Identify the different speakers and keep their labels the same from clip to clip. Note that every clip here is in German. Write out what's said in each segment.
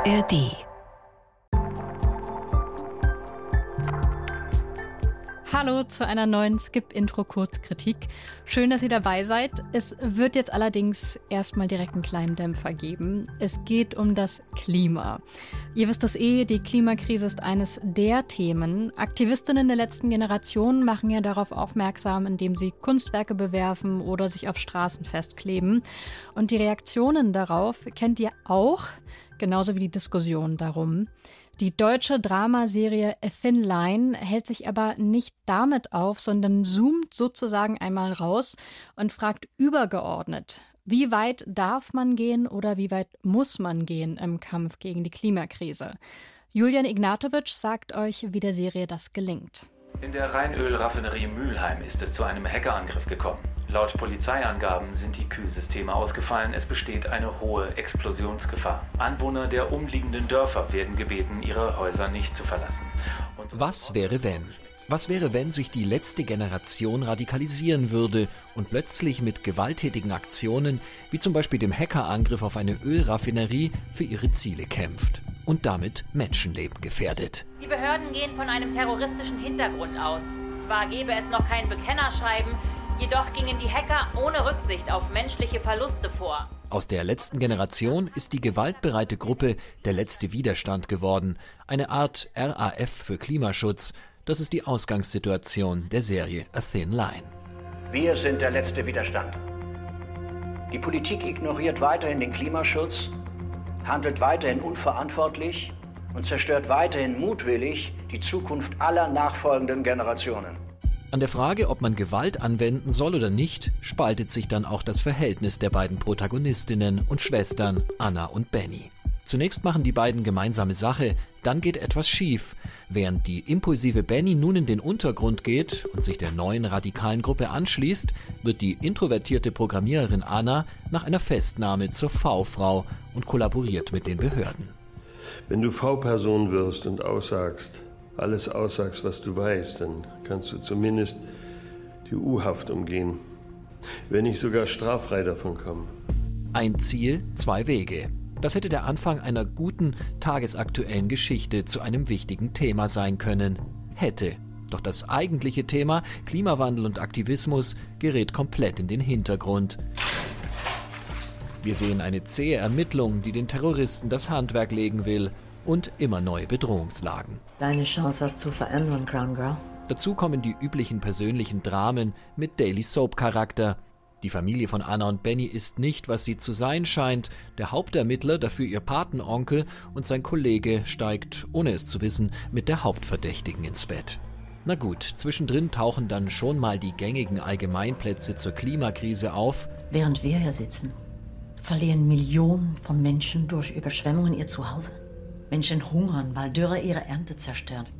Speaker 1: ARD
Speaker 2: Hallo zu einer neuen Skip-Intro-Kurzkritik. Schön, dass ihr dabei seid. Es wird jetzt allerdings erstmal direkt einen kleinen Dämpfer geben. Es geht um das Klima. Ihr wisst das eh, die Klimakrise ist eines der Themen. Aktivistinnen der letzten Generation machen ja darauf aufmerksam, indem sie Kunstwerke bewerfen oder sich auf Straßen festkleben. Und die Reaktionen darauf kennt ihr auch, genauso wie die Diskussion darum. Die deutsche Dramaserie A Thin Line hält sich aber nicht damit auf, sondern zoomt sozusagen einmal raus und fragt übergeordnet, wie weit darf man gehen oder wie weit muss man gehen im Kampf gegen die Klimakrise? Julian Ignatowitsch sagt euch, wie der Serie das gelingt.
Speaker 3: In der Rheinölraffinerie Mülheim ist es zu einem Hackerangriff gekommen. Laut Polizeiangaben sind die Kühlsysteme ausgefallen. Es besteht eine hohe Explosionsgefahr. Anwohner der umliegenden Dörfer werden gebeten, ihre Häuser nicht zu verlassen.
Speaker 4: Und Was wäre wenn? Was wäre, wenn sich die letzte Generation radikalisieren würde und plötzlich mit gewalttätigen Aktionen, wie zum Beispiel dem Hackerangriff auf eine Ölraffinerie, für ihre Ziele kämpft und damit Menschenleben gefährdet?
Speaker 5: Die Behörden gehen von einem terroristischen Hintergrund aus. Zwar gäbe es noch kein Bekennerschreiben, jedoch gingen die Hacker ohne Rücksicht auf menschliche Verluste vor.
Speaker 4: Aus der letzten Generation ist die gewaltbereite Gruppe der letzte Widerstand geworden, eine Art RAF für Klimaschutz, das ist die Ausgangssituation der Serie A Thin Line.
Speaker 6: Wir sind der letzte Widerstand. Die Politik ignoriert weiterhin den Klimaschutz, handelt weiterhin unverantwortlich und zerstört weiterhin mutwillig die Zukunft aller nachfolgenden Generationen.
Speaker 4: An der Frage, ob man Gewalt anwenden soll oder nicht, spaltet sich dann auch das Verhältnis der beiden Protagonistinnen und Schwestern Anna und Benny. Zunächst machen die beiden gemeinsame Sache, dann geht etwas schief. Während die impulsive Benny nun in den Untergrund geht und sich der neuen radikalen Gruppe anschließt, wird die introvertierte Programmiererin Anna nach einer Festnahme zur V-Frau und kollaboriert mit den Behörden.
Speaker 7: Wenn du V-Person wirst und aussagst, alles aussagst, was du weißt, dann kannst du zumindest die U-Haft umgehen. Wenn nicht sogar straffrei davon kommen.
Speaker 4: Ein Ziel, zwei Wege. Das hätte der Anfang einer guten, tagesaktuellen Geschichte zu einem wichtigen Thema sein können. Hätte. Doch das eigentliche Thema, Klimawandel und Aktivismus, gerät komplett in den Hintergrund. Wir sehen eine zähe Ermittlung, die den Terroristen das Handwerk legen will und immer neue Bedrohungslagen.
Speaker 8: Deine Chance, was zu verändern, Crown Girl.
Speaker 4: Dazu kommen die üblichen persönlichen Dramen mit Daily Soap Charakter. Die Familie von Anna und Benny ist nicht, was sie zu sein scheint. Der Hauptermittler, dafür ihr Patenonkel und sein Kollege steigt, ohne es zu wissen, mit der Hauptverdächtigen ins Bett. Na gut, zwischendrin tauchen dann schon mal die gängigen Allgemeinplätze zur Klimakrise auf.
Speaker 8: Während wir hier sitzen, verlieren Millionen von Menschen durch Überschwemmungen ihr Zuhause. Menschen hungern, weil Dürre ihre Ernte zerstört,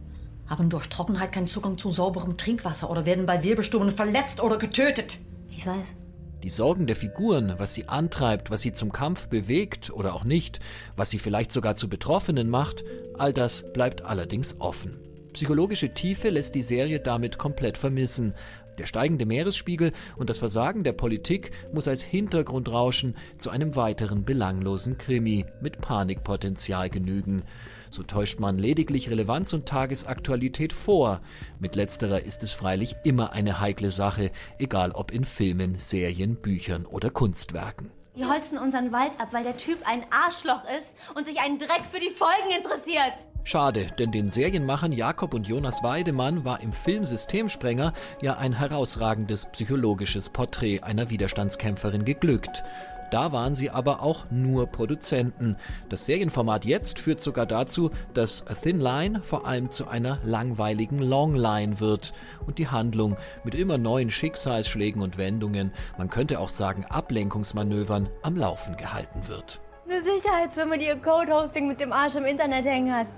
Speaker 8: haben durch Trockenheit keinen Zugang zu sauberem Trinkwasser oder werden bei Wirbelstürmen verletzt oder getötet. Ich weiß,
Speaker 4: die Sorgen der Figuren, was sie antreibt, was sie zum Kampf bewegt oder auch nicht, was sie vielleicht sogar zu Betroffenen macht, all das bleibt allerdings offen. Psychologische Tiefe lässt die Serie damit komplett vermissen. Der steigende Meeresspiegel und das Versagen der Politik muss als Hintergrundrauschen zu einem weiteren belanglosen Krimi mit Panikpotenzial genügen. So täuscht man lediglich Relevanz und Tagesaktualität vor. Mit letzterer ist es freilich immer eine heikle Sache, egal ob in Filmen, Serien, Büchern oder Kunstwerken.
Speaker 9: Die holzen unseren Wald ab, weil der Typ ein Arschloch ist und sich einen Dreck für die Folgen interessiert.
Speaker 4: Schade, denn den Serienmachern Jakob und Jonas Weidemann war im Film Systemsprenger ja ein herausragendes psychologisches Porträt einer Widerstandskämpferin geglückt. Da waren sie aber auch nur Produzenten. Das Serienformat jetzt führt sogar dazu, dass Thin Line vor allem zu einer langweiligen Long Line wird und die Handlung mit immer neuen Schicksalsschlägen und Wendungen, man könnte auch sagen Ablenkungsmanövern, am Laufen gehalten wird.
Speaker 9: Eine Sicherheitsfirma, die ihr Code-Hosting mit dem Arsch im Internet hängen hat.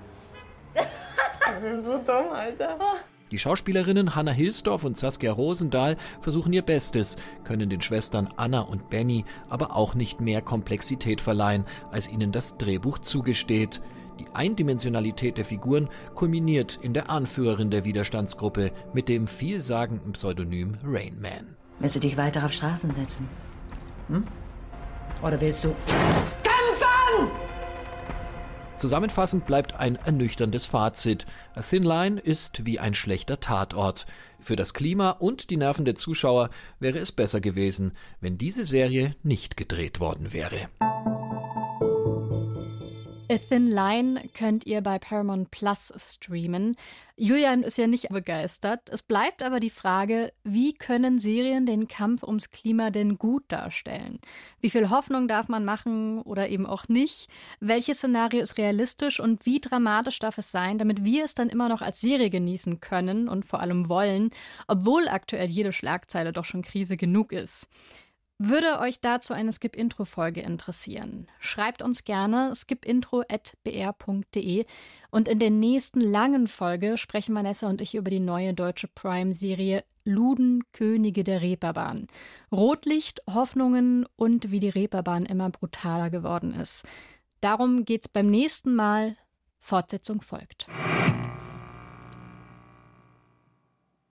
Speaker 9: das sind so dumm, Alter.
Speaker 4: Die Schauspielerinnen Hannah Hilsdorf und Saskia Rosendahl versuchen ihr Bestes, können den Schwestern Anna und Benny aber auch nicht mehr Komplexität verleihen, als ihnen das Drehbuch zugesteht. Die Eindimensionalität der Figuren kulminiert in der Anführerin der Widerstandsgruppe mit dem vielsagenden Pseudonym Rain Man.
Speaker 8: Willst du dich weiter auf Straßen setzen? Hm? Oder willst du
Speaker 4: Zusammenfassend bleibt ein ernüchterndes Fazit. A Thin Line ist wie ein schlechter Tatort. Für das Klima und die Nerven der Zuschauer wäre es besser gewesen, wenn diese Serie nicht gedreht worden wäre.
Speaker 2: A Thin Line könnt ihr bei Paramount Plus streamen. Julian ist ja nicht begeistert. Es bleibt aber die Frage, wie können Serien den Kampf ums Klima denn gut darstellen? Wie viel Hoffnung darf man machen oder eben auch nicht? Welches Szenario ist realistisch und wie dramatisch darf es sein, damit wir es dann immer noch als Serie genießen können und vor allem wollen, obwohl aktuell jede Schlagzeile doch schon Krise genug ist? Würde euch dazu eine Skip-Intro-Folge interessieren? Schreibt uns gerne skipintro.br.de und in der nächsten langen Folge sprechen Vanessa und ich über die neue deutsche Prime-Serie Luden, Könige der Reeperbahn. Rotlicht, Hoffnungen und wie die Reeperbahn immer brutaler geworden ist. Darum geht's beim nächsten Mal. Fortsetzung folgt.